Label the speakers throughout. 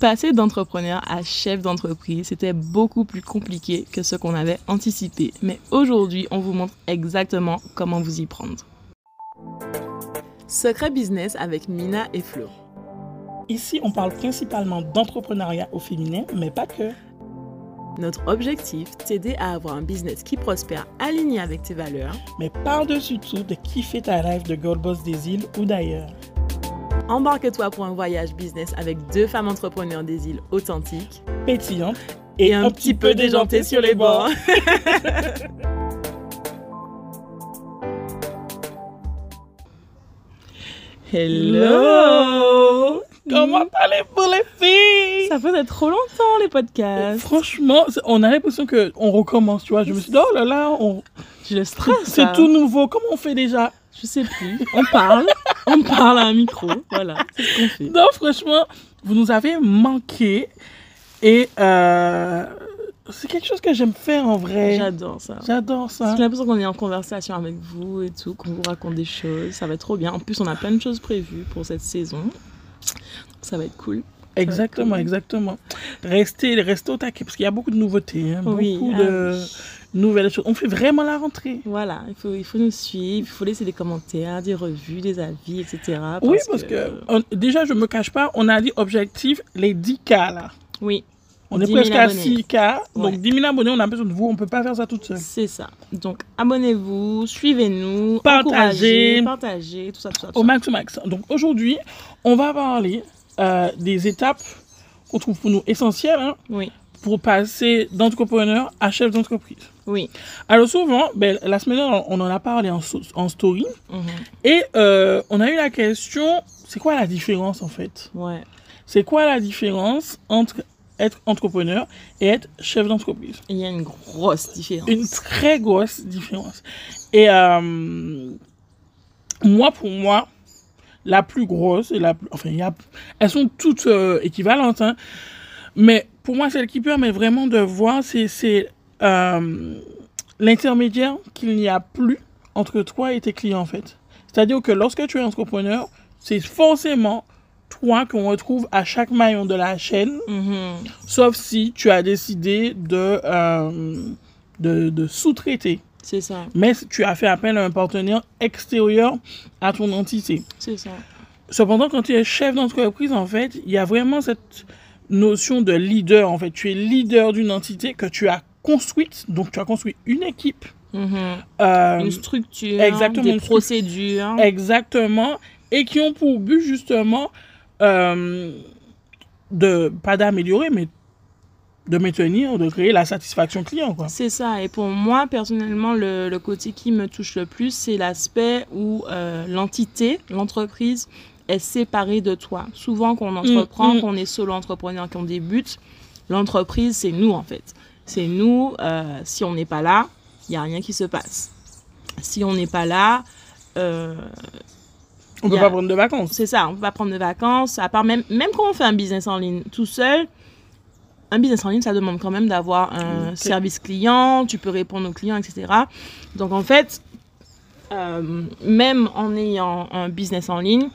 Speaker 1: Passer d'entrepreneur à chef d'entreprise, c'était beaucoup plus compliqué que ce qu'on avait anticipé. Mais aujourd'hui, on vous montre exactement comment vous y prendre. Secret Business avec Mina et Flo.
Speaker 2: Ici, on parle principalement d'entrepreneuriat au féminin, mais pas que.
Speaker 1: Notre objectif, t'aider à avoir un business qui prospère aligné avec tes valeurs,
Speaker 2: mais par-dessus tout, de kiffer ta rêve de Gold Boss des îles ou d'ailleurs.
Speaker 1: Embarque-toi pour un voyage business avec deux femmes entrepreneurs des îles authentiques,
Speaker 2: pétillantes
Speaker 1: et, un, petit peu déjantées sur les bords. Hello
Speaker 2: Comment allez-vous les filles?
Speaker 1: Ça faisait trop longtemps les podcasts.
Speaker 2: Franchement, on a l'impression qu'on recommence, tu vois. Je me suis dit, oh là là, on...
Speaker 1: J'ai le stress.
Speaker 2: C'est tout nouveau. Comment on fait déjà?
Speaker 1: Je sais plus. On parle. on parle à un micro. Voilà, c'est ce qu'on fait.
Speaker 2: Non, franchement, vous nous avez manqué. Et euh, c'est quelque chose que j'aime faire en vrai.
Speaker 1: J'adore ça.
Speaker 2: J'adore ça.
Speaker 1: J'ai l'impression qu'on est en conversation avec vous et tout, qu'on vous raconte des choses. Ça va être trop bien. En plus, on a plein de choses prévues pour cette saison. Ça va être cool.
Speaker 2: Exactement, exactement. Restez, restez au taquet parce qu'il y a beaucoup de nouveautés, hein,
Speaker 1: Oui,
Speaker 2: beaucoup
Speaker 1: ah
Speaker 2: de nouvelles choses. On fait vraiment la rentrée.
Speaker 1: Voilà, il faut, il faut nous suivre, il faut laisser des commentaires, des revues, des avis, etc.
Speaker 2: oui, parce que, on- déjà, je me cache pas, on a dit objectif les 10K là.
Speaker 1: Oui,
Speaker 2: On est
Speaker 1: 10 000
Speaker 2: presque à
Speaker 1: abonnés.
Speaker 2: 6K.
Speaker 1: Ouais.
Speaker 2: Donc 10 000 abonnés, on a besoin de vous. On peut pas faire ça toute seule.
Speaker 1: c'est ça. Donc, abonnez-vous, suivez-nous,
Speaker 2: Partagez.
Speaker 1: partagez, tout ça, tout ça. tout
Speaker 2: Au
Speaker 1: ça.
Speaker 2: max, au max. Donc aujourd'hui, on va parler euh, des étapes qu'on trouve pour nous essentielles hein,
Speaker 1: Oui,
Speaker 2: pour passer d'entrepreneur à chef d'entreprise.
Speaker 1: Oui.
Speaker 2: Alors souvent, ben, la semaine dernière, on en a parlé en, story
Speaker 1: mhm,
Speaker 2: et euh, on a eu la question, c'est quoi la différence en fait?
Speaker 1: Ouais.
Speaker 2: C'est quoi la différence entre être entrepreneur et être chef d'entreprise?
Speaker 1: Il y a une grosse différence.
Speaker 2: Une très grosse différence. Et euh, moi, pour moi, la plus grosse et la plus... Enfin, y a, elles sont toutes euh, équivalentes, hein, mais pour moi, celle qui permet vraiment de voir, c'est, euh, l'intermédiaire qu'il n'y a plus entre toi et tes clients, en fait. C'est-à-dire que lorsque tu es entrepreneur, c'est forcément toi qu'on retrouve à chaque maillon de la chaîne,
Speaker 1: Mhm.
Speaker 2: sauf si tu as décidé de, euh, de, de sous-traiter.
Speaker 1: C'est ça,
Speaker 2: Mais tu as fait appel à un partenaire extérieur à ton entité.
Speaker 1: c'est ça.
Speaker 2: Cependant, quand tu es chef d'entreprise, en fait, il y a vraiment cette notion de leader. En fait, tu es leader d'une entité que tu as construite. Donc, tu as construit une équipe.
Speaker 1: Mhm.
Speaker 2: euh,
Speaker 1: Une structure,
Speaker 2: exactement,
Speaker 1: des procédures.
Speaker 2: Exactement. Et qui ont pour but, justement, euh, de, pas d'améliorer, mais de maintenir, de créer la satisfaction client.
Speaker 1: C'est ça. Et pour moi, personnellement, le, le côté qui me touche le plus, c'est l'aspect où euh, l'entité, l'entreprise, est séparée de toi. Souvent, quand on entreprend,
Speaker 2: mm.
Speaker 1: qu'on est solo entrepreneur, qu'on débute, l'entreprise, c'est nous, en fait. C'est nous. euh, si on n'est pas là, il n'y a rien qui se passe. Si on n'est pas là, euh,
Speaker 2: On peut
Speaker 1: y a-
Speaker 2: pas prendre de vacances.
Speaker 1: c'est ça, on peut pas prendre de vacances. À part même, même quand on fait un business en ligne tout seul, un business en ligne, ça demande quand même d'avoir un
Speaker 2: Ok.
Speaker 1: service client, tu peux répondre aux clients, etc. Donc en fait, euh, même en ayant un business en ligne,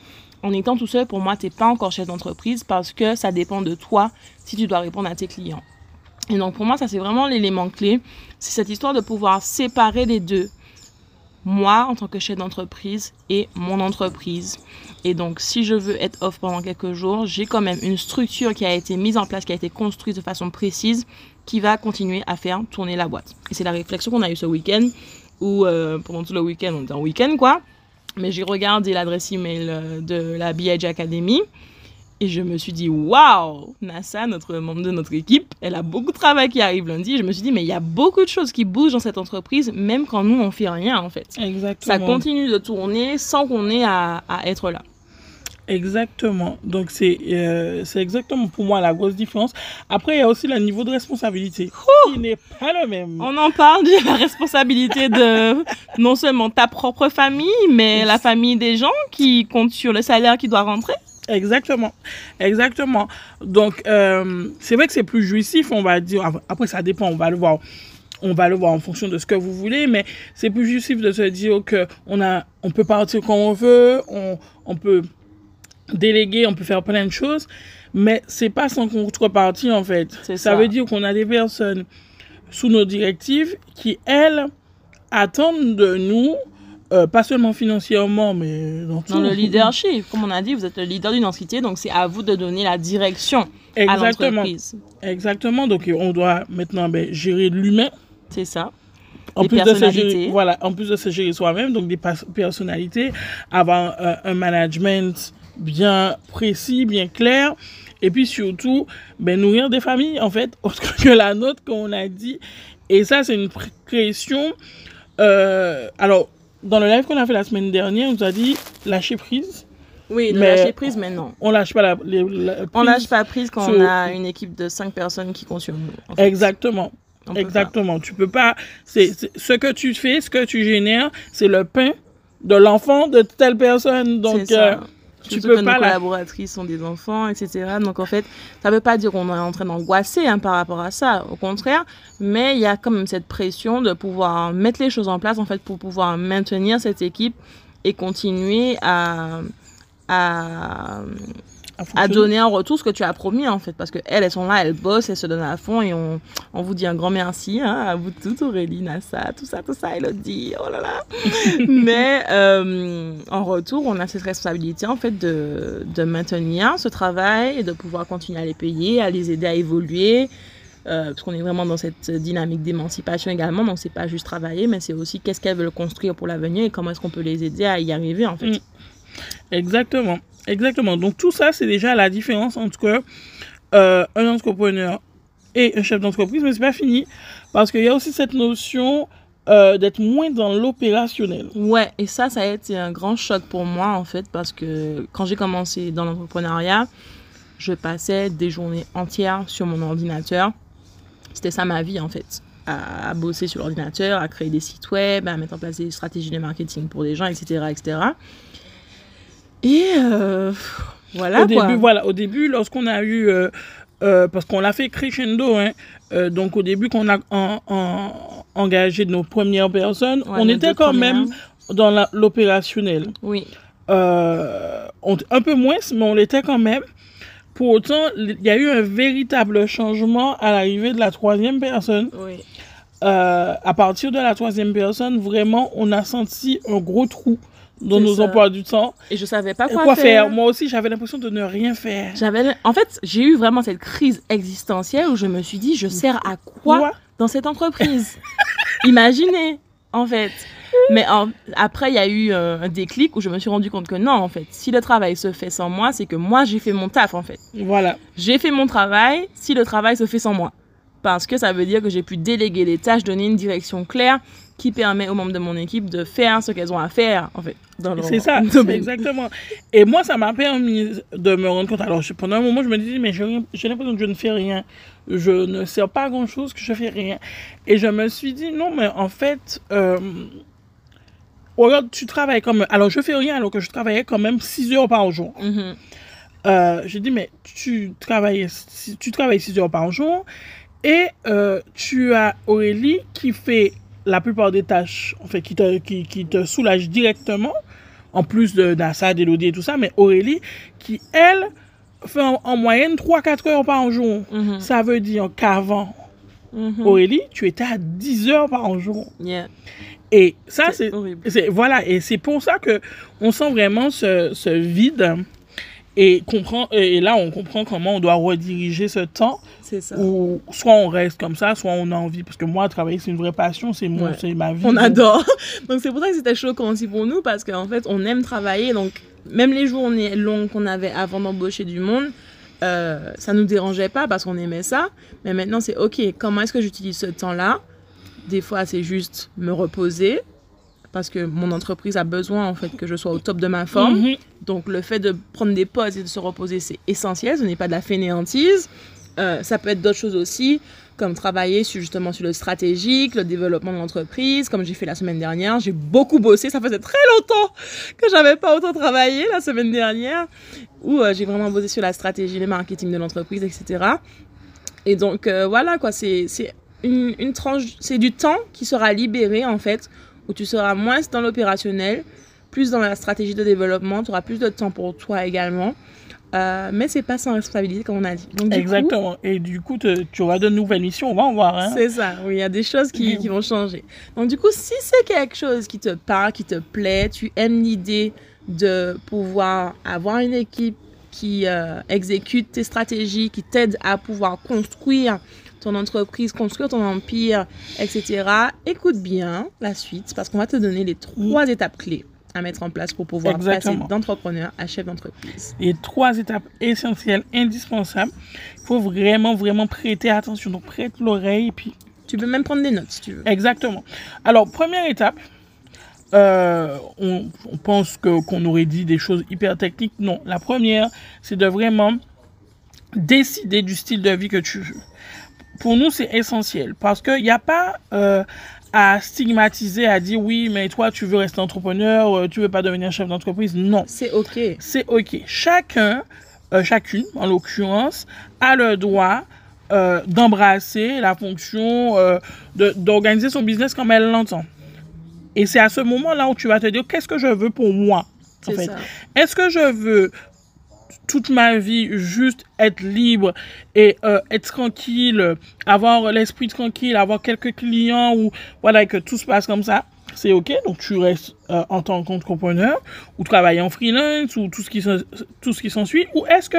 Speaker 1: en étant tout seul, pour moi, tu n'es pas encore chef d'entreprise parce que ça dépend de toi si tu dois répondre à tes clients. Et donc pour moi, ça c'est vraiment l'élément clé. C'est cette histoire de pouvoir séparer les deux. Moi, en tant que chef d'entreprise et mon entreprise. Et donc, si je veux être off pendant quelques jours, j'ai quand même une structure qui a été mise en place, qui a été construite de façon précise, qui va continuer à faire tourner la boîte. Et c'est la réflexion qu'on a eue ce week-end, où euh, pendant tout le week-end, on était en week-end, quoi. Mais j'ai regardé l'adresse email euh, de la BIG Academy. Et je me suis dit, waouh, NASA, notre membre de notre équipe, elle a beaucoup de travail qui arrive lundi. Je me suis dit, mais il y a beaucoup de choses qui bougent dans cette entreprise, même quand nous, on fait rien, en fait.
Speaker 2: Exactement.
Speaker 1: Ça continue de tourner sans qu'on ait à, à être là.
Speaker 2: Exactement. Donc, c'est euh, c'est exactement pour moi la grosse différence. Après, il y a aussi le niveau de responsabilité qui n'est pas le même.
Speaker 1: On en parle de la responsabilité de non seulement ta propre famille, mais la famille des gens qui comptent sur le salaire qui doit rentrer.
Speaker 2: Exactement. Exactement. Donc, euh, c'est vrai que c'est plus jouissif, on va dire. Après, ça dépend, on va le voir. On va le voir en fonction de ce que vous voulez, mais c'est plus jouissif de se dire que on a, on peut partir quand on veut, on, on peut déléguer, on peut faire plein de choses. mais c'est pas sans contrepartie en fait. Ça. veut dire qu'on a des personnes sous nos directives qui, elles, attendent de nous, euh, pas seulement financièrement, mais dans,
Speaker 1: Dans
Speaker 2: tout.
Speaker 1: le leadership, comme on a dit, vous êtes le leader d'une entité, donc c'est à vous de donner la direction à
Speaker 2: Exactement.
Speaker 1: l'entreprise.
Speaker 2: Exactement. Donc, on doit maintenant ben, gérer l'humain.
Speaker 1: C'est ça.
Speaker 2: En plus, de se gérer, voilà, en plus de se gérer soi-même, donc des personnalités, avoir euh, un management bien précis, bien clair, et puis surtout, ben, nourrir des familles, en fait, autre que la nôtre, comme on a dit. Et ça, c'est une pression. euh, alors, dans le live qu'on a fait la semaine dernière, on nous a dit lâcher prise.
Speaker 1: Oui, de
Speaker 2: Mais-
Speaker 1: lâcher prise, mais non.
Speaker 2: On lâche pas la, les- la
Speaker 1: On
Speaker 2: prise.
Speaker 1: lâche pas prise quand
Speaker 2: sur-
Speaker 1: on a une équipe de 5 personnes qui comptent sur nous. en fait.
Speaker 2: Exactement.
Speaker 1: On
Speaker 2: Exactement. Tu peux pas. C'est ce que tu fais, ce que tu génères, c'est le pain de l'enfant de telle personne. Donc,
Speaker 1: C'est ça.
Speaker 2: euh, tu
Speaker 1: Surtout
Speaker 2: peux
Speaker 1: que
Speaker 2: pas
Speaker 1: nos
Speaker 2: la-
Speaker 1: collaboratrices sont des enfants, etc. Donc en fait, ça veut pas dire qu'on est en train d'angoisser hein, par rapport à ça. Au contraire, mais il y a quand même cette pression de pouvoir mettre les choses en place en fait pour pouvoir maintenir cette équipe et continuer à à,
Speaker 2: à
Speaker 1: donner en retour ce que tu as promis en fait parce que elles elles sont là elles bossent elles se donnent à fond et on, on vous dit un grand merci hein, à vous toutes Aurélie Nassa tout ça tout ça Elodie oh là là mais euh, en retour on a cette responsabilité en fait de, de maintenir ce travail et de pouvoir continuer à les payer à les aider à évoluer euh, parce qu'on est vraiment dans cette dynamique d'émancipation également donc c'est pas juste travailler mais c'est aussi qu'est-ce qu'elles veulent construire pour l'avenir et comment est-ce qu'on peut les aider à y arriver en fait
Speaker 2: Mm. Exactement. Exactement. Donc, tout ça, c'est déjà la différence entre euh, un entrepreneur et un chef d'entreprise. Mais c'est pas fini. Parce qu'il y a aussi cette notion euh, d'être moins dans l'opérationnel.
Speaker 1: Ouais, et ça, ça a été un grand choc pour moi, en fait, parce que quand j'ai commencé dans l'entrepreneuriat, je passais des journées entières sur mon ordinateur. C'était ça ma vie, en fait. À, bosser sur l'ordinateur, à créer des sites web, à mettre en place des stratégies de marketing pour des gens, etc. etc. Et euh, voilà,
Speaker 2: au
Speaker 1: quoi.
Speaker 2: début, voilà, au début, lorsqu'on a eu, euh, euh, parce qu'on l'a fait crescendo, hein, donc au début qu'on a en- en- engagé nos premières personnes,
Speaker 1: Ouais,
Speaker 2: on était quand
Speaker 1: premières.
Speaker 2: même dans l'opérationnel.
Speaker 1: Oui,
Speaker 2: on- un peu moins, mais on l'était quand même. Pour autant, il y a eu un véritable changement à l'arrivée de la troisième personne.
Speaker 1: oui.
Speaker 2: À partir de la troisième personne, vraiment, on a senti un gros trou dans nos
Speaker 1: ça.
Speaker 2: emplois du temps.
Speaker 1: Et je savais pas quoi,
Speaker 2: quoi faire Moi aussi, j'avais l'impression de ne rien faire.
Speaker 1: J'avais, en fait, j'ai eu vraiment cette crise existentielle où je me suis dit, je sers à quoi
Speaker 2: Quoi
Speaker 1: dans cette entreprise? Imaginez, en fait. Mais en- après, il y a eu euh, un déclic où je me suis rendu compte que non, en fait, si le travail se fait sans moi, c'est que moi, j'ai fait mon taf, en fait.
Speaker 2: Voilà.
Speaker 1: J'ai fait mon travail si le travail se fait sans moi. Parce que ça veut dire que j'ai pu déléguer les tâches, donner une direction claire qui permet aux membres de mon équipe de faire ce qu'elles ont à faire, en fait. dans leur
Speaker 2: C'est ça, exactement. Et moi, ça m'a permis de me rendre compte. Alors, je- pendant un moment, je me disais, mais j'ai l'impression que je ne fais rien. Je ne sers pas à grand-chose, que je fais rien. Et je me suis dit, non, mais en fait, euh, regarde, tu travailles comme... Alors, je fais rien alors que je travaillais quand même 6 heures par jour.
Speaker 1: Mhm.
Speaker 2: Euh, j'ai dit, mais tu travailles, tu travailles 6 heures par jour et euh, tu as Aurélie qui fait la plupart des tâches, en fait, qui te, qui, qui te soulage directement, en plus de d'Assad, d'Elodie et tout ça, mais Aurélie qui, elle, fait en, en moyenne 3-4 heures par jour.
Speaker 1: Mhm.
Speaker 2: Ça veut dire qu'avant,
Speaker 1: Mhm.
Speaker 2: Aurélie, tu étais à 10 heures par jour.
Speaker 1: Yeah.
Speaker 2: Et ça,
Speaker 1: C'est
Speaker 2: voilà, et c'est pour ça que on sent vraiment ce, ce vide et comprend et là on comprend comment on doit rediriger ce temps
Speaker 1: C'est ça.
Speaker 2: où soit on reste comme ça, soit on a envie parce que moi travailler c'est une vraie passion, c'est mon
Speaker 1: Ouais.
Speaker 2: c'est ma vie.
Speaker 1: On adore. Donc c'est pour ça que c'était choquant aussi pour nous parce qu'en fait on aime travailler. Donc même les journées longues qu'on avait avant d'embaucher du monde, euh, ça nous dérangeait pas parce qu'on aimait ça. Mais maintenant c'est ok, comment est-ce que j'utilise ce temps-là? Des fois c'est juste me reposer parce que mon entreprise a besoin en fait que je sois au top de ma forme.
Speaker 2: Mhm.
Speaker 1: Donc le fait de prendre des pauses et de se reposer, c'est essentiel. Ce n'est pas de la fainéantise. Euh, ça peut être d'autres choses aussi, comme travailler sur, justement sur le stratégique, le développement de l'entreprise, comme j'ai fait la semaine dernière. J'ai beaucoup bossé. Ça faisait très longtemps que j'avais pas autant travaillé la semaine dernière, où euh, j'ai vraiment bossé sur la stratégie, le marketing de l'entreprise, etc. Et donc euh, voilà quoi, c'est une, une tranche, c'est du temps qui sera libéré en fait, où tu seras moins dans l'opérationnel, plus dans la stratégie de développement, tu auras plus de temps pour toi également. euh, mais c'est pas sans responsabilité, comme on a dit. Donc, coup,
Speaker 2: Exactement. Et du coup, te- tu auras de nouvelles missions. On va en voir. Hein.
Speaker 1: C'est ça, oui, il y a des choses qui, qui vont changer. Donc, du coup, si c'est quelque chose qui te parle, qui te plaît, tu aimes l'idée de pouvoir avoir une équipe qui euh, exécute tes stratégies, qui t'aide à pouvoir construire ton entreprise, construire ton empire, etc., écoute bien la suite parce qu'on va te donner les trois étapes clés à mettre en place pour pouvoir
Speaker 2: Exactement.
Speaker 1: passer d'entrepreneur à chef d'entreprise.
Speaker 2: Et trois étapes essentielles, indispensables. Il faut vraiment, vraiment prêter attention. Donc, prête l'oreille puis
Speaker 1: Tu peux même prendre des notes si tu veux.
Speaker 2: Exactement. Alors, première étape, euh, on, on pense que qu'on aurait dit des choses hyper techniques. Non, la première, c'est de vraiment décider du style de vie que tu veux. Pour nous, c'est essentiel parce qu'il n'y a pas euh, à stigmatiser, à dire oui, mais toi, tu veux rester entrepreneur, euh, tu veux pas devenir chef d'entreprise. Non,
Speaker 1: C'est OK.
Speaker 2: c'est OK. Chacun, euh, chacune en l'occurrence, a le droit euh, d'embrasser la fonction euh, d'organiser son business comme elle l'entend. Et c'est à ce moment-là où tu vas te dire qu'est-ce que je veux pour moi. en fait? Est-ce que je veux toute ma vie juste être libre et euh, être tranquille, avoir l'esprit tranquille, avoir quelques clients ou voilà que tout se passe comme ça, c'est ok. Donc tu restes euh, en tant qu'entrepreneur ou travailler en freelance ou tout ce qui s'en- tout ce qui s'ensuit. Ou est-ce que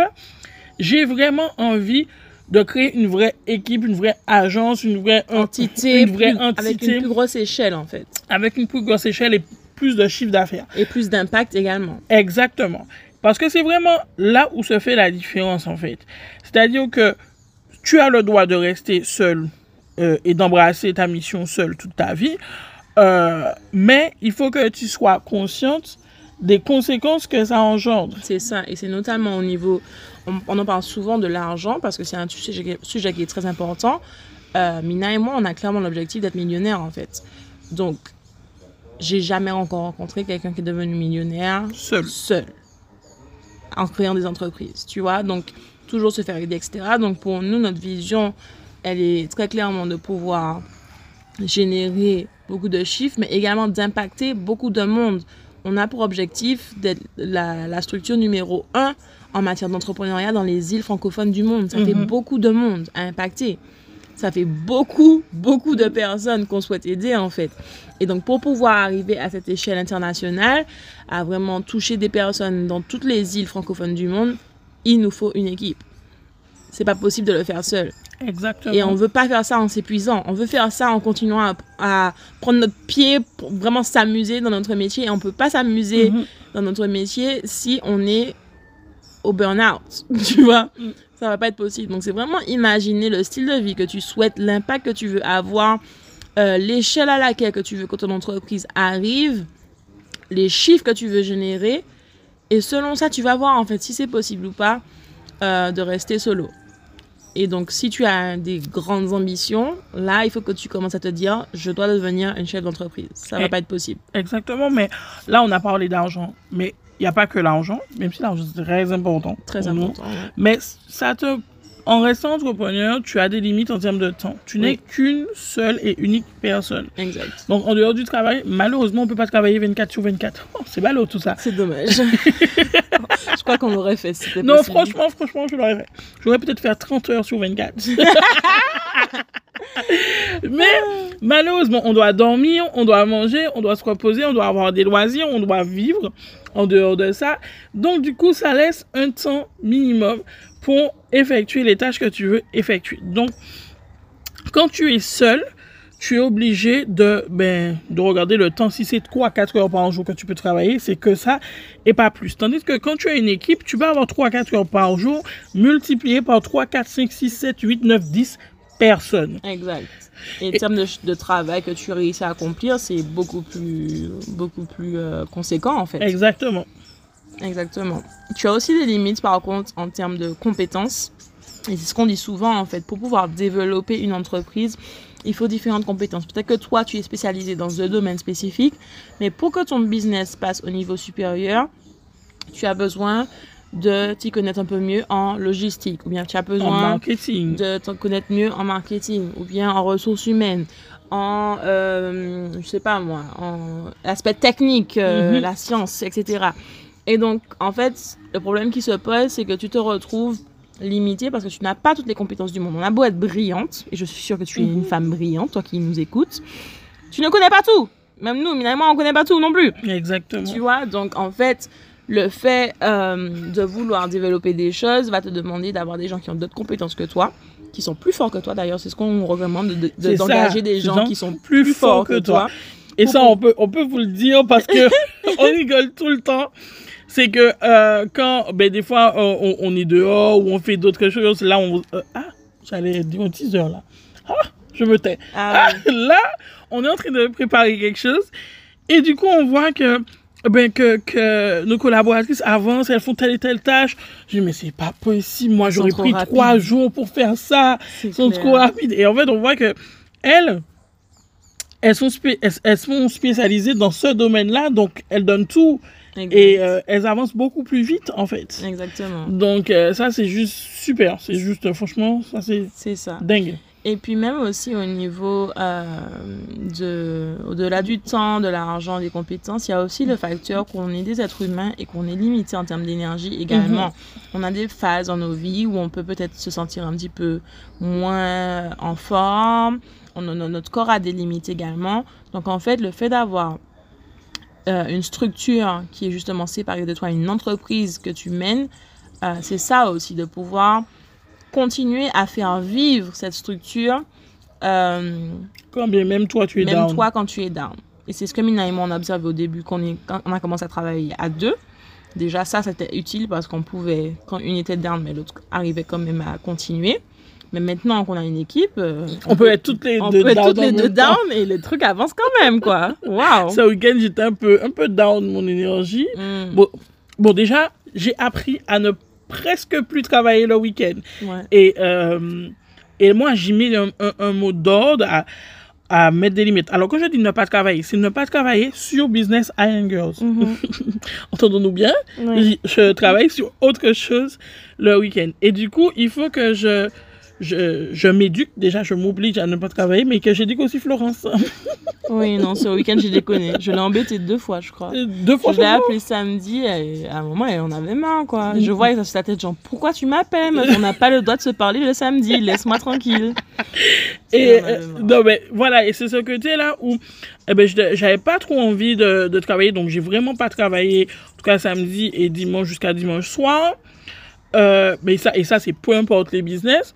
Speaker 2: j'ai vraiment envie de créer une vraie équipe, une vraie agence, une vraie
Speaker 1: Entité,
Speaker 2: une vraie
Speaker 1: plus- avec
Speaker 2: entité
Speaker 1: une plus grosse échelle en fait.
Speaker 2: avec une plus grosse échelle et plus de chiffre d'affaires.
Speaker 1: Et plus d'impact également.
Speaker 2: Exactement. Parce que c'est vraiment là où se fait la différence, en fait. C'est-à-dire que tu as le droit de rester seul euh, et d'embrasser ta mission seule toute ta vie, euh, mais il faut que tu sois consciente des conséquences que ça engendre.
Speaker 1: C'est ça. Et c'est notamment au niveau. On, on en parle souvent de l'argent parce que c'est un sujet, sujet qui est très important. Euh, Mina et moi, on a clairement l'objectif d'être millionnaire en fait. Donc, j'ai jamais encore rencontré quelqu'un qui est devenu millionnaire
Speaker 2: Seul.
Speaker 1: seul en créant des entreprises, tu vois. Donc, toujours se faire aider, etc. Donc, pour nous, notre vision, elle est très clairement de pouvoir générer beaucoup de chiffres, mais également d'impacter beaucoup de monde. On a pour objectif d'être la, la structure numéro un en matière d'entrepreneuriat dans les îles francophones du monde. Ça fait
Speaker 2: Mhm.
Speaker 1: beaucoup de monde à impacter. Ça fait beaucoup, beaucoup de personnes qu'on souhaite aider en fait. Et donc pour pouvoir arriver à cette échelle internationale, à vraiment toucher des personnes dans toutes les îles francophones du monde, il nous faut une équipe. C'est pas possible de le faire seul.
Speaker 2: Exactement.
Speaker 1: Et on veut pas faire ça en s'épuisant. On veut faire ça en continuant à, à prendre notre pied pour vraiment s'amuser dans notre métier. Et on peut pas s'amuser
Speaker 2: Mhm.
Speaker 1: dans notre métier si on est au burn-out. Tu vois
Speaker 2: Mm.
Speaker 1: Ça va pas être possible. Donc c'est vraiment imaginer le style de vie que tu souhaites, l'impact que tu veux avoir, euh, l'échelle à laquelle que tu veux que ton entreprise arrive, les chiffres que tu veux générer. Et selon ça, tu vas voir en fait si c'est possible ou pas euh, de rester solo. Et donc, si tu as des grandes ambitions, là, il faut que tu commences à te dire, je dois devenir une chef d'entreprise. Ça va
Speaker 2: Et-
Speaker 1: pas être possible.
Speaker 2: Exactement, mais là, on a parlé d'argent. Mais il n'y a pas que l'argent, même si l'argent, c'est très important.
Speaker 1: Très important. ouais.
Speaker 2: Mais ça te. En restant entrepreneur, tu as des limites en termes de temps. Tu n'es
Speaker 1: Oui.
Speaker 2: qu'une seule et unique personne.
Speaker 1: Exact.
Speaker 2: Donc, en dehors du travail, malheureusement, on ne peut pas travailler 24 sur 24. Oh, c'est ballot tout ça.
Speaker 1: C'est dommage. je crois qu'on aurait fait si
Speaker 2: Non,
Speaker 1: possible.
Speaker 2: franchement, franchement, je l'aurais fait. J'aurais peut-être faire 30 heures sur 24. Mais malheureusement, on doit dormir, on doit manger, on doit se reposer, on doit avoir des loisirs, on doit vivre en dehors de ça. Donc, du coup, ça laisse un temps minimum pour effectuer les tâches que tu veux effectuer. Donc, quand tu es seul, tu es obligé de, ben, de regarder le temps. Si c'est 3 4 heures par jour que tu peux travailler, c'est que ça et pas plus. Tandis que quand tu as une équipe, tu vas avoir 3 4 heures par jour multiplié par 3, 4, 5, 6, 7, 8, 9, 10 personnes.
Speaker 1: Exact. Et en termes de, de travail que tu réussis à accomplir, c'est beaucoup plus, beaucoup plus euh, conséquent, en fait.
Speaker 2: Exactement.
Speaker 1: Exactement. Tu as aussi des limites, par contre, en termes de compétences. Et c'est ce qu'on dit souvent, en fait. Pour pouvoir développer une entreprise, il faut différentes compétences. Peut-être que toi, tu es spécialisé dans un domaine spécifique, mais pour que ton business passe au niveau supérieur, tu as besoin de t'y connaître un peu mieux en logistique, ou bien tu as
Speaker 2: En
Speaker 1: besoin
Speaker 2: marketing.
Speaker 1: de te connaître mieux en marketing, ou bien en ressources humaines, en, euh, je sais pas moi, en aspect technique, euh,
Speaker 2: Mhm.
Speaker 1: la science, etc. Et donc, en fait, le problème qui se pose, c'est que tu te retrouves limité parce que tu n'as pas toutes les compétences du monde. On a beau être brillante, et je suis sûre que tu es une
Speaker 2: Mhm.
Speaker 1: femme brillante, toi qui nous écoutes, tu ne connais pas tout. Même nous, finalement, on connaît pas tout non plus.
Speaker 2: Exactement.
Speaker 1: Tu vois, donc en fait, le fait euh, de vouloir développer des choses va te demander d'avoir des gens qui ont d'autres compétences que toi, qui sont plus forts que toi d'ailleurs. C'est ce qu'on recommande de- de- d'engager des
Speaker 2: des
Speaker 1: gens
Speaker 2: gens
Speaker 1: qui sont
Speaker 2: plus
Speaker 1: plus
Speaker 2: forts
Speaker 1: forts
Speaker 2: que
Speaker 1: que
Speaker 2: toi.
Speaker 1: toi.
Speaker 2: Et ça, on peut, on peut vous le dire parce que on rigole tout le temps. C'est que euh, quand, ben, des fois, on, on- on est dehors ou on fait d'autres choses, là, on. euh, ah, j'allais dire un teaser là. Ah, je me tais.
Speaker 1: Ah,
Speaker 2: Ah, là, on est en train de préparer quelque chose. Et du coup, on voit que, ben, que, que nos collaboratrices avancent, elles font telle et telle tâche. Je dis, mais c'est pas possible. Moi, j'aurais pris trois jours pour faire ça.
Speaker 1: c'est
Speaker 2: Elles sont
Speaker 1: clair.
Speaker 2: trop rapides. Et en fait, on voit que elles, elles sont, elles, elles sont spécialisées dans ce domaine-là, donc elles donnent tout
Speaker 1: Exact.
Speaker 2: et euh, elles avancent beaucoup plus vite, en fait.
Speaker 1: Exactement.
Speaker 2: Donc, euh, ça, c'est juste super. C'est juste, euh, franchement, ça, c'est dingue.
Speaker 1: Et puis même aussi au niveau euh, de, au-delà du temps, de l'argent, des compétences, il y a aussi le facteur qu'on est des êtres humains et qu'on est limité en termes d'énergie également. On a des phases dans nos vies où on peut peut-être se sentir un petit peu moins en forme. On, notre corps a des limites également. Donc en fait, le fait d'avoir euh, une structure qui est justement séparée de toi, une entreprise que tu mènes, euh, c'est ça aussi, de pouvoir continuer à faire vivre cette structure, euh,
Speaker 2: Quand bien même toi, tu es
Speaker 1: même
Speaker 2: down.
Speaker 1: toi quand tu es down. Et c'est ce que Mina et moi on a observé au début quand on, est, quand on a commencé à travailler à deux. Déjà ça c'était utile parce qu'on pouvait, quand une était down, mais l'autre arrivait quand même à continuer. Mais maintenant qu'on a une équipe, euh,
Speaker 2: On peut être toutes les
Speaker 1: on
Speaker 2: deux
Speaker 1: peut être
Speaker 2: down
Speaker 1: toutes les deux
Speaker 2: même
Speaker 1: down et le truc avance quand même quoi. Waouh.
Speaker 2: Ce week-end, j'étais un peu, un peu down mon énergie.
Speaker 1: Mm,
Speaker 2: Bon, bon déjà, j'ai appris à ne presque plus travailler le week-end.
Speaker 1: ouais.
Speaker 2: Et, euh, et moi, j'ai mis un, un- un mot d'ordre à, à mettre des limites. Alors, quand je dis ne pas travailler, c'est ne pas travailler sur Business Iron Girls.
Speaker 1: Mhm.
Speaker 2: Entendons-nous bien?
Speaker 1: Ouais.
Speaker 2: je, je travaille sur autre chose le week-end. Et du coup, il faut que je, je, je m'éduque. Déjà, je m'oblige à ne pas travailler, mais que j'éduque aussi Florence.
Speaker 1: Oui, non, ce week-end j'ai déconné. Je l'ai embêté deux fois, je crois.
Speaker 2: Deux fois
Speaker 1: Je l'ai
Speaker 2: seulement.
Speaker 1: appelé samedi et à un moment elle en avait marre quoi. Je vois sur sa tête genre pourquoi tu m'appelles On n'a pas le droit de se parler le samedi, laisse-moi tranquille.
Speaker 2: Et
Speaker 1: Elle
Speaker 2: euh, non, mais voilà, et c'est ce côté-là où eh ben, j'avais pas trop envie de, de travailler, donc j'ai vraiment pas travaillé, en tout cas samedi et dimanche jusqu'à dimanche soir. Euh, mais ça, et ça, c'est peu importe les business.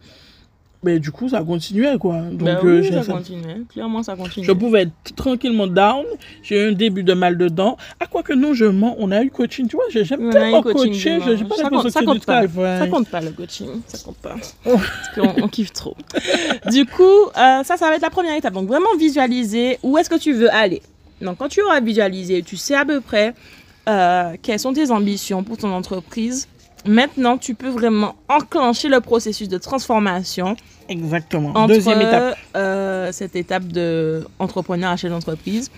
Speaker 2: Mais du coup, ça continuait, quoi. Donc,
Speaker 1: Bah
Speaker 2: euh,
Speaker 1: oui,
Speaker 2: j'ai-
Speaker 1: ça
Speaker 2: ça-
Speaker 1: continuait. Clairement ça continue.
Speaker 2: je pouvais être tranquillement down. J'ai eu un début de mal de dents. Ah, quoi que non, je mens. On a eu coaching, tu vois. j'ai-
Speaker 1: eu
Speaker 2: tellement
Speaker 1: dimanche.
Speaker 2: J'ai pas
Speaker 1: ça, compte, ça compte pas.
Speaker 2: travail.
Speaker 1: Ça compte pas le coaching, ça compte pas. Parce qu'on on kiffe trop. Du coup, euh, ça, ça va être la première étape. Donc vraiment visualiser où est-ce que tu veux aller. Donc quand tu auras visualisé, tu sais à peu près euh, quelles sont tes ambitions pour ton entreprise. Maintenant, tu peux vraiment enclencher le processus de transformation
Speaker 2: Exactement.
Speaker 1: entre
Speaker 2: Deuxième étape.
Speaker 1: euh, cette étape de entrepreneur à chef d'entreprise.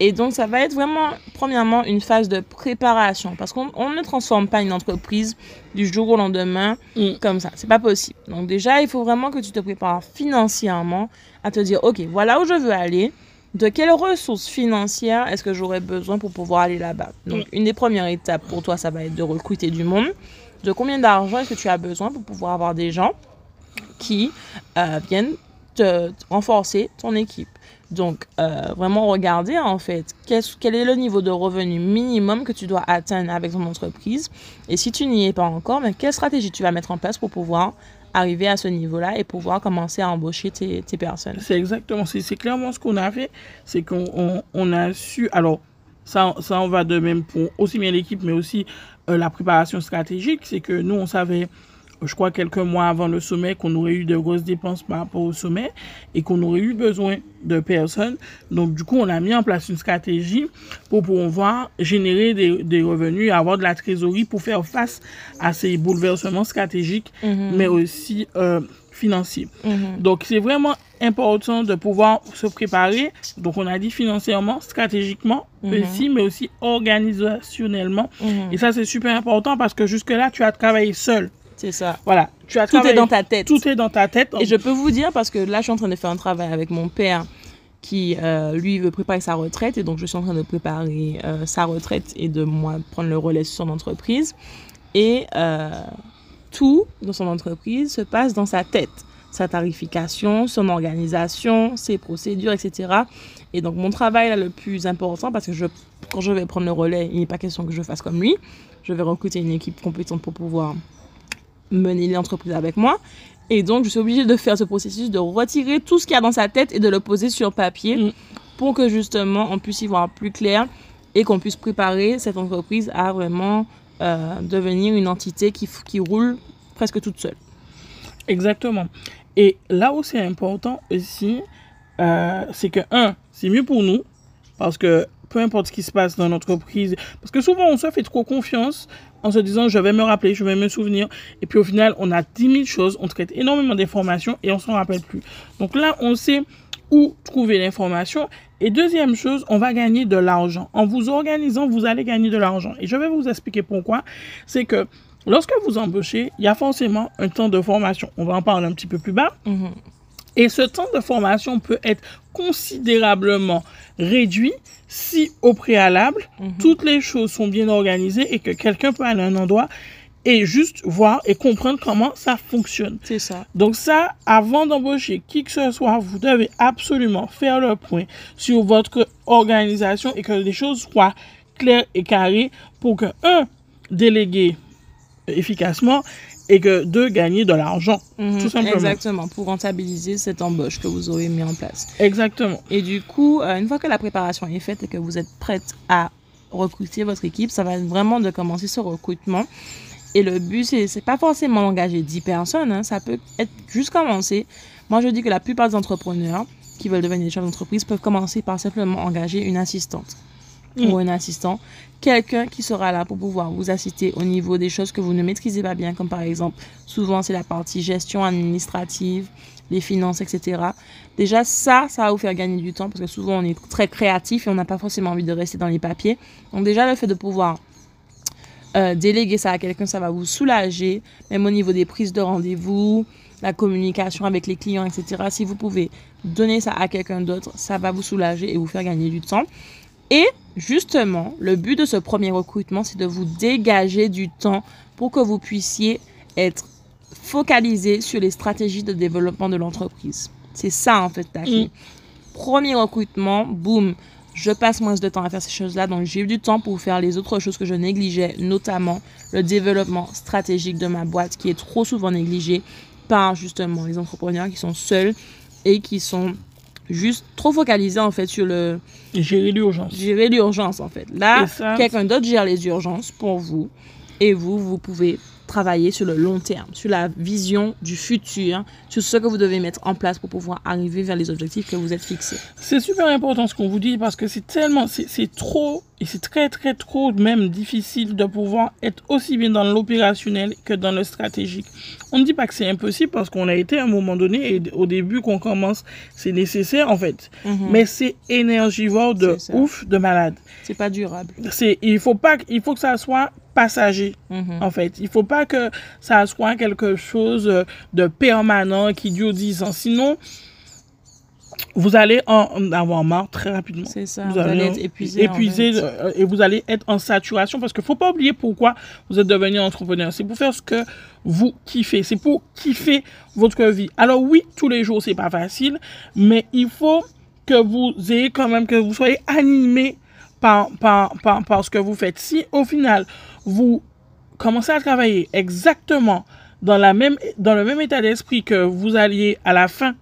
Speaker 1: Et donc, ça va être vraiment, premièrement, une phase de préparation. Parce qu'on on ne transforme pas une entreprise du jour au lendemain
Speaker 2: Mm.
Speaker 1: comme ça. C'est pas possible. Donc, déjà, il faut vraiment que tu te prépares financièrement à te dire, OK, voilà où je veux aller. De quelles ressources financières est-ce que j'aurais besoin pour pouvoir aller là-bas? Donc, une des premières étapes pour toi, ça va être de recruter du monde. De combien d'argent est-ce que tu as besoin pour pouvoir avoir des gens qui euh, viennent te, renforcer ton équipe? Donc, euh, vraiment regarder en fait quel est le niveau de revenu minimum que tu dois atteindre avec ton entreprise. Et si tu n'y es pas encore, ben, quelle stratégie tu vas mettre en place pour pouvoir arriver à ce niveau-là et pouvoir commencer à embaucher tes, personnes?
Speaker 2: C'est exactement, c'est clairement ce qu'on a fait. C'est qu'on on, on a su. Alors, ça, ça en va de même pour aussi bien l'équipe, mais aussi la préparation stratégique. C'est que nous, on savait, euh, je crois, quelques mois avant le sommet, qu'on aurait eu de grosses dépenses par rapport au sommet et qu'on aurait eu besoin de personnes. Donc, du coup, on a mis en place une stratégie pour pouvoir générer des, des revenus avoir de la trésorerie pour faire face à ces bouleversements stratégiques,
Speaker 1: Mhm.
Speaker 2: mais aussi euh, financiers.
Speaker 1: Mhm.
Speaker 2: Donc, c'est vraiment important de pouvoir se préparer. Donc, on a dit financièrement, stratégiquement
Speaker 1: Mhm.
Speaker 2: aussi, mais aussi organisationnellement.
Speaker 1: Mhm.
Speaker 2: Et ça, c'est super important parce que jusque-là, tu as travaillé seul.
Speaker 1: C'est ça.
Speaker 2: Voilà. Tu as
Speaker 1: Tout est dans ta tête.
Speaker 2: Tout est dans ta tête.
Speaker 1: Et je peux vous dire, parce que là, je suis en train de faire un travail avec mon père qui, euh, lui, veut préparer sa retraite. Et donc, je suis en train de préparer euh, sa retraite et de, moi, prendre le relais sur son entreprise. Et euh, tout dans son entreprise se passe dans sa tête. Sa tarification, son organisation, ses procédures, etc. Et donc, mon travail là, le plus important, parce que je, quand je vais prendre le relais, il n'est pas question que je fasse comme lui. Je vais recruter une équipe compétente pour pouvoir mener l'entreprise avec moi. Et donc, je suis obligée de faire ce processus de retirer tout ce qu'il y a dans sa tête et de le poser sur papier
Speaker 2: Mm.
Speaker 1: pour que justement on puisse y voir plus clair et qu'on puisse préparer cette entreprise à vraiment euh, devenir une entité qui, roule presque toute seule.
Speaker 2: Exactement. Et là où c'est important aussi, euh, c'est que, un, c'est mieux pour nous, parce que peu importe ce qui se passe dans l'entreprise, parce que souvent on se fait trop confiance en se disant je vais me rappeler, je vais me souvenir, et puis au final on a 10 000 choses, on traite énormément d'informations et on s'en rappelle plus. Donc là on sait où trouver l'information. Et deuxième chose, on va gagner de l'argent. En vous organisant, vous allez gagner de l'argent. Et je vais vous expliquer pourquoi. C'est que lorsque vous embauchez, il y a forcément un temps de formation. On va en parler un petit peu plus bas.
Speaker 1: Mhm.
Speaker 2: Et ce temps de formation peut être considérablement réduit si au préalable,
Speaker 1: Mhm.
Speaker 2: toutes les choses sont bien organisées et que quelqu'un peut aller à un endroit et juste voir et comprendre comment ça fonctionne.
Speaker 1: C'est ça.
Speaker 2: Donc ça, avant d'embaucher qui que ce soit, vous devez absolument faire le point sur votre organisation et que les choses soient claires et carrées pour que, un, déléguer efficacement et que, deux, gagner de l'argent.
Speaker 1: Mhm.
Speaker 2: Tout simplement.
Speaker 1: Exactement, pour rentabiliser cette embauche que vous aurez mis en place.
Speaker 2: Exactement.
Speaker 1: Et du coup, euh, une fois que la préparation est faite et que vous êtes prête à recruter votre équipe, ça va être vraiment de commencer ce recrutement. Et le but, c'est c'est pas forcément d'engager 10 personnes, hein, ça peut être juste commencer. Moi, je dis que la plupart des entrepreneurs qui veulent devenir des chefs d'entreprise peuvent commencer par simplement engager une assistante
Speaker 2: Mm.
Speaker 1: ou un assistant, quelqu'un qui sera là pour pouvoir vous assister au niveau des choses que vous ne maîtrisez pas bien, comme par exemple, souvent c'est la partie gestion administrative, les finances, etc. Déjà, ça, ça va vous faire gagner du temps parce que souvent on est très créatif et on n'a pas forcément envie de rester dans les papiers. Donc déjà, le fait de pouvoir euh, déléguer ça à quelqu'un, ça va vous soulager, même au niveau des prises de rendez-vous, la communication avec les clients, etc. Si vous pouvez donner ça à quelqu'un d'autre, ça va vous soulager et vous faire gagner du temps. Et justement, le but de ce premier recrutement, c'est de vous dégager du temps pour que vous puissiez être focalisé sur les stratégies de développement de l'entreprise. C'est ça, en fait, ta clé. Premier recrutement, boum, je passe moins de temps à faire ces choses-là, donc j'ai eu du temps pour faire les autres choses que je négligeais, notamment le développement stratégique de ma boîte, qui est trop souvent négligé par justement les entrepreneurs qui sont seuls et qui sont juste trop focalisés en fait sur le
Speaker 2: gérer l'urgence.
Speaker 1: gérer l'urgence en fait. Là,
Speaker 2: ça,
Speaker 1: quelqu'un d'autre gère les urgences pour vous et vous, vous pouvez travailler sur le long terme, sur la vision du futur, sur ce que vous devez mettre en place pour pouvoir arriver vers les objectifs que vous êtes fixés.
Speaker 2: C'est super important ce qu'on vous dit parce que c'est tellement, c'est trop, et c'est très très trop même difficile de pouvoir être aussi bien dans l'opérationnel que dans le stratégique. On ne dit pas que c'est impossible parce qu'on a été à un moment donné et au début qu'on commence, c'est nécessaire en fait.
Speaker 1: Mhm.
Speaker 2: Mais c'est énergivore de ouf, de malade.
Speaker 1: C'est pas durable.
Speaker 2: C'est, il faut pas, il faut que ça soit passager
Speaker 1: Mhm.
Speaker 2: en fait. Il faut pas que ça soit quelque chose de permanent qui dure 10 ans. Sinon, vous allez en avoir marre très rapidement.
Speaker 1: C'est ça.
Speaker 2: Vous
Speaker 1: Vous,
Speaker 2: allez
Speaker 1: être épuisé. en
Speaker 2: épuisé
Speaker 1: fait.
Speaker 2: euh, et vous allez être en saturation parce qu'il faut pas oublier pourquoi vous êtes devenu entrepreneur. C'est pour faire ce que vous kiffez. C'est pour kiffer votre vie. Alors oui, tous les jours c'est pas facile, mais il faut que vous ayez quand même que vous soyez animé par, par, par, par ce que vous faites. Si au final vous commencez à travailler exactement dans, le même état d'esprit que vous alliez à la fin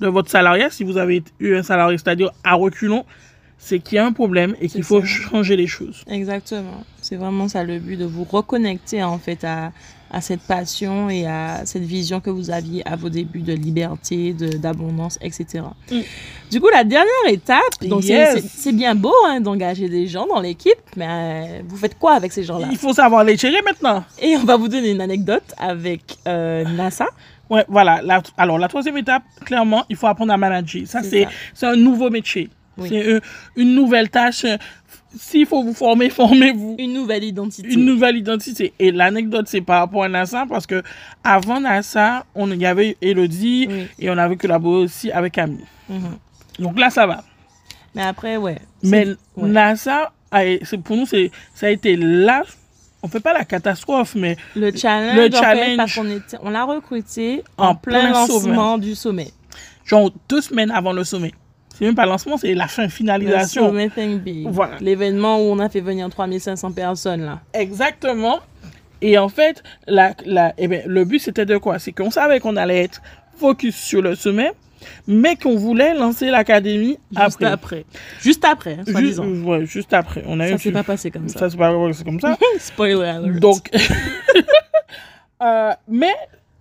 Speaker 2: de votre salariat, si vous avez eu un salarié, c'est-à-dire à reculons, c'est qu'il y a un problème et qu'il faut
Speaker 1: ça.
Speaker 2: changer les choses.
Speaker 1: Exactement. C'est vraiment ça le but, de vous reconnecter en fait à, à cette passion et à cette vision que vous aviez à vos débuts de liberté, de- d'abondance, etc.
Speaker 2: Mm.
Speaker 1: Du coup, la dernière étape, donc c'est-
Speaker 2: Yes.
Speaker 1: c'est c'est bien beau hein, d'engager des gens dans l'équipe, mais euh, vous faites quoi avec ces gens-là?
Speaker 2: Il faut savoir les gérer maintenant.
Speaker 1: Et on va vous donner une anecdote avec euh, NASA.
Speaker 2: Ouais, voilà. La- alors, la troisième étape, clairement, il faut apprendre à manager. Ça.
Speaker 1: c'est
Speaker 2: un nouveau métier.
Speaker 1: Oui.
Speaker 2: C'est euh, une nouvelle tâche. S'il faut vous former, formez-vous.
Speaker 1: Une nouvelle identité.
Speaker 2: Une nouvelle identité. Et l'anecdote, c'est par rapport à NASA, parce que avant NASA, on il y avait Elodie
Speaker 1: Oui.
Speaker 2: et on avait collaboré aussi avec Camille.
Speaker 1: Mhm.
Speaker 2: Donc là, ça va.
Speaker 1: Mais après, ouais.
Speaker 2: Mais
Speaker 1: ouais.
Speaker 2: NASA, pour nous, ça a été là, on fait pas la catastrophe, mais
Speaker 1: Le challenge,
Speaker 2: Le
Speaker 1: en fait,
Speaker 2: challenge.
Speaker 1: parce qu'on était, on l'a recruté
Speaker 2: En
Speaker 1: en, plein,
Speaker 2: plein
Speaker 1: lancement du sommet.
Speaker 2: genre deux semaines avant le sommet. C'est même pas le lancement, c'est la fin, finalisation. Voilà.
Speaker 1: L'événement où on a fait venir 3500 personnes, là.
Speaker 2: Exactement. Et en fait, la, la, eh ben, le but, c'était de quoi? C'est qu'on savait qu'on allait être focus sur le sommet, mais qu'on voulait lancer l'académie
Speaker 1: Juste
Speaker 2: après.
Speaker 1: après. Juste après, hein,
Speaker 2: Ju-
Speaker 1: soi-disant.
Speaker 2: ouais, juste après. On a
Speaker 1: Ça s'est pas passé comme ça.
Speaker 2: ça, c'est pas c'est comme ça.
Speaker 1: Spoiler alert.
Speaker 2: Donc, euh, mais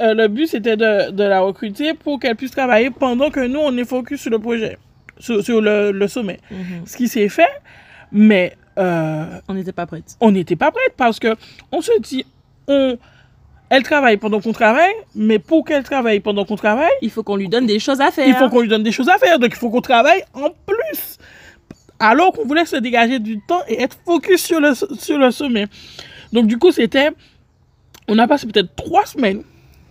Speaker 2: euh, le but, c'était de, de la recruter pour qu'elle puisse travailler pendant que nous, on est focus sur le projet, sur, sur le, le sommet.
Speaker 1: Mhm.
Speaker 2: Ce qui s'est fait, mais euh,
Speaker 1: On n'était pas prête.
Speaker 2: on n'était pas prête parce que on se dit, on, elle travaille pendant qu'on travaille, mais pour qu'elle travaille pendant qu'on travaille,
Speaker 1: Il faut qu'on lui donne des choses à faire.
Speaker 2: il faut qu'on lui donne des choses à faire. Donc, il faut qu'on travaille en plus. Alors qu'on voulait se dégager du temps et être focus sur le, sur le sommet. Donc, du coup, c'était. On a passé peut-être trois semaines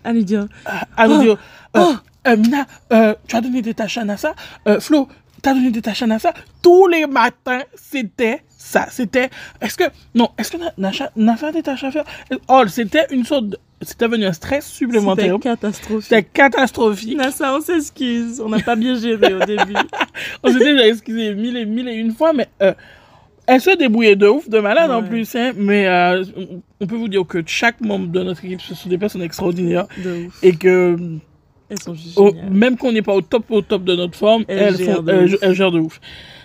Speaker 1: À lui dire.
Speaker 2: à, à nous
Speaker 1: Oh,
Speaker 2: dire euh,
Speaker 1: oh.
Speaker 2: euh, Mina, euh, tu as donné des tâches à Nassa. Euh, Flo, tu as donné des tâches à Nassa. Tous les matins, c'était ça. C'était. Est-ce que. Non, est-ce que Na- Nassa Nassa a des tâches à faire? Oh, c'était une sorte. de- C'était devenu un stress supplémentaire.
Speaker 1: C'était catastrophique.
Speaker 2: C'était catastrophique.
Speaker 1: Nassa, on s'excuse. On n'a pas bien géré au début.
Speaker 2: On s'était déjà excusé mille et mille et une fois, mais euh, elle se débrouillait de ouf, de malade en plus. Hein, mais euh, on- on peut vous dire que chaque membre de notre équipe, ce sont des personnes extraordinaires
Speaker 1: De ouf.
Speaker 2: et que
Speaker 1: Elles sont juste
Speaker 2: au- même qu'on n'est pas au top au top de notre forme,
Speaker 1: Elles
Speaker 2: elles,
Speaker 1: gèrent
Speaker 2: font,
Speaker 1: de
Speaker 2: elles, gèrent de ouf.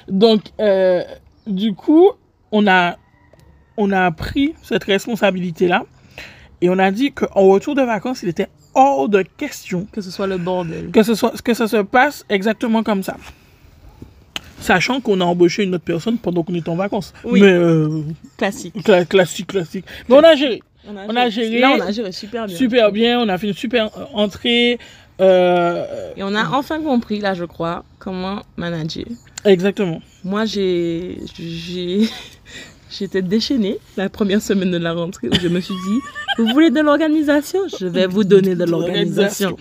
Speaker 2: Donc, euh, du coup, on a, on a pris cette responsabilité-là et on a dit qu'en retour de vacances, il était hors de question
Speaker 1: Que ce soit le bordel.
Speaker 2: que ce soit que ça se passe exactement comme ça. Sachant qu'on a embauché une autre personne pendant qu'on était en vacances.
Speaker 1: Oui.
Speaker 2: Mais euh,
Speaker 1: Classique.
Speaker 2: cla- classique, classique. Mais on a géré. On a géré.
Speaker 1: Là, on a géré super bien.
Speaker 2: Super bien. On a fait une super entrée. Euh,
Speaker 1: Et on a enfin compris, là, je crois, comment manager.
Speaker 2: exactement.
Speaker 1: Moi, j'ai. j'ai- J'étais déchaînée la première semaine de la rentrée où je me suis dit Vous voulez de l'organisation? Je vais vous donner de l'organisation.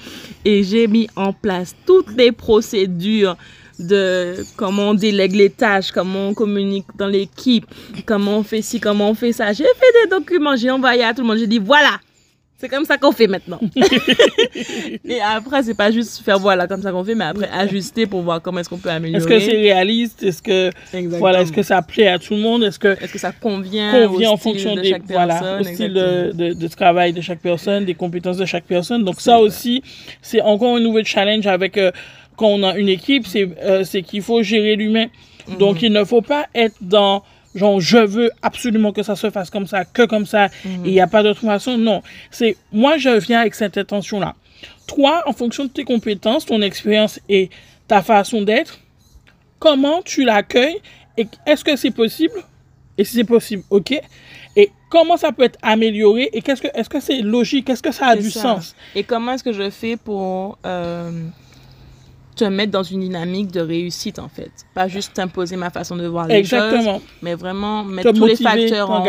Speaker 1: Et j'ai mis en place toutes les procédures de comment on délègue les tâches, comment on communique dans l'équipe, comment on fait ci, comment on fait ça. J'ai fait des documents, j'ai envoyé à tout le monde. J'ai dit Voilà c'est comme ça qu'on fait maintenant. Et après, c'est pas juste faire voilà comme ça qu'on fait, mais après ajuster pour voir comment est-ce qu'on peut améliorer.
Speaker 2: Est-ce que c'est réaliste? Est-ce que
Speaker 1: Exactement.
Speaker 2: voilà, est-ce que ça plaît à tout le monde? Est-ce que
Speaker 1: Est-ce que ça convient,
Speaker 2: convient
Speaker 1: au
Speaker 2: en
Speaker 1: style
Speaker 2: fonction
Speaker 1: de
Speaker 2: des
Speaker 1: chaque
Speaker 2: voilà,
Speaker 1: personne?
Speaker 2: au style de,
Speaker 1: exactement.
Speaker 2: de, de travail de chaque personne, des compétences de chaque personne. Donc ça aussi, c'est encore un nouveau challenge avec euh, quand on a une équipe, c'est euh, c'est qu'il faut gérer l'humain.
Speaker 1: Mhm.
Speaker 2: Donc il ne faut pas être dans genre je veux absolument que ça se fasse comme ça, que comme ça,
Speaker 1: Mhm.
Speaker 2: et il n'y a pas d'autre façon. Non, c'est moi je viens avec cette intention là. Toi, en fonction de tes compétences, ton expérience et ta façon d'être, comment tu l'accueilles et est-ce que c'est possible? Et si c'est possible, ok. Et comment ça peut être amélioré et qu'est-ce que est-ce que c'est logique, est-ce que ça a du
Speaker 1: ça.
Speaker 2: sens?
Speaker 1: Et comment est-ce que je fais pour euh, te mettre dans une dynamique de réussite, en fait Pas juste t'imposer ma façon de voir les choses,
Speaker 2: Exactement.
Speaker 1: mais vraiment mettre
Speaker 2: Te
Speaker 1: tous les facteurs en...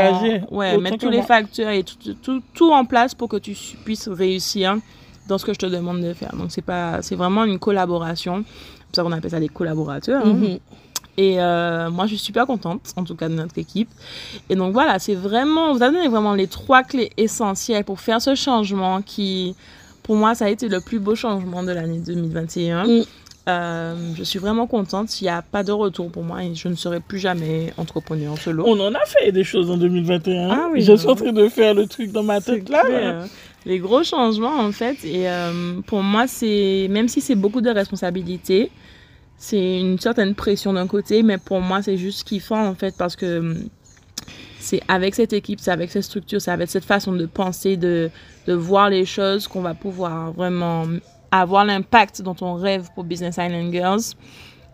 Speaker 1: Ouais, mettre tous les
Speaker 2: moi.
Speaker 1: facteurs et tout, tout, tout en place pour que tu puisses réussir dans ce que je te demande de faire. Donc, c'est pas, c'est vraiment une collaboration. C'est ça qu'on appelle ça des collaborateurs. hein.
Speaker 2: Mhm.
Speaker 1: Et euh, moi, je suis super contente, en tout cas de notre équipe. Et donc voilà, c'est vraiment, vous avez donné vraiment les trois clés essentielles pour faire ce changement qui, pour moi, ça a été le plus beau changement de l'année 2021.
Speaker 2: Mm.
Speaker 1: Euh, je suis vraiment contente. Il n'y a pas de retour pour moi et je ne serai plus jamais entrepreneur en solo.
Speaker 2: On en a fait des choses en 2021.
Speaker 1: Ah oui,
Speaker 2: je
Speaker 1: non.
Speaker 2: suis en train de faire le truc dans ma tête là.
Speaker 1: clair. Les gros changements, en fait, et euh, pour moi, c'est même si c'est beaucoup de responsabilités, c'est une certaine pression d'un côté, mais pour moi, c'est juste kiffant, en fait, parce que c'est avec cette équipe, c'est avec cette structure, c'est avec cette façon de penser, de, de voir les choses qu'on va pouvoir vraiment avoir l'impact dont on rêve pour Business Island Girls.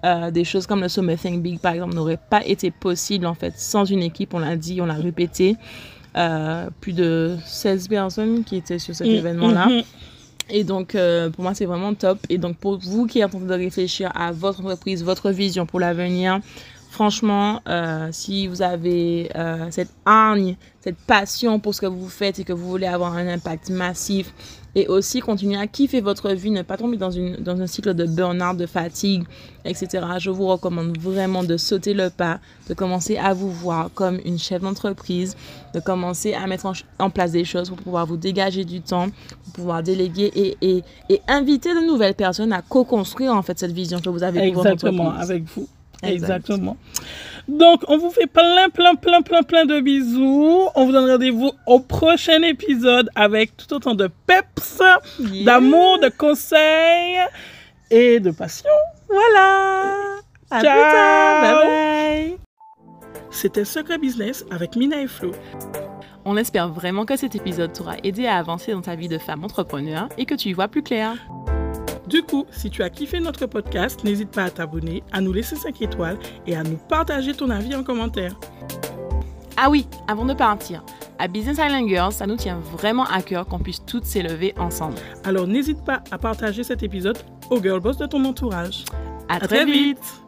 Speaker 1: Euh, des choses comme le Sommet Think Big, par exemple, n'auraient pas été possibles, en fait, sans une équipe, on l'a dit, on l'a répété. Euh, plus de 16 personnes qui étaient sur cet
Speaker 2: Mm,
Speaker 1: événement-là.
Speaker 2: mhm.
Speaker 1: Et donc, euh, pour moi, c'est vraiment top. Et donc, pour vous qui êtes en train de réfléchir à votre entreprise, votre vision pour l'avenir, Franchement, euh, si vous avez euh, cette hargne, cette passion pour ce que vous faites et que vous voulez avoir un impact massif et aussi continuer à kiffer votre vie, ne pas tomber dans, une, dans un cycle de burn-out, de fatigue, etc., je vous recommande vraiment de sauter le pas, de commencer à vous voir comme une chef d'entreprise, de commencer à mettre en, en place des choses pour pouvoir vous dégager du temps, pour pouvoir déléguer et, et, et inviter de nouvelles personnes à co-construire en fait cette vision que vous avez pour votre
Speaker 2: Exactement, avec vous.
Speaker 1: Exact.
Speaker 2: Exactement. Donc, on vous fait plein, plein, plein, plein, plein de bisous. On vous donne rendez-vous au prochain épisode avec tout autant de peps,
Speaker 1: Yeah.
Speaker 2: d'amour, de conseils et de passion.
Speaker 1: Voilà. À
Speaker 2: Ciao.
Speaker 1: plus tard. Bye bye.
Speaker 2: C'était Secret Business avec Mina et Flo.
Speaker 1: On espère vraiment que cet épisode t'aura aidé à avancer dans ta vie de femme entrepreneur et que tu y vois plus clair.
Speaker 2: Du coup, si tu as kiffé notre podcast, n'hésite pas à t'abonner, à nous laisser 5 étoiles et à nous partager ton avis en commentaire.
Speaker 1: Ah oui, avant de partir, à Business Island Girls, ça nous tient vraiment à cœur qu'on puisse toutes s'élever ensemble.
Speaker 2: Alors n'hésite pas à partager cet épisode aux girl boss de ton entourage.
Speaker 1: À,
Speaker 2: À
Speaker 1: très vite.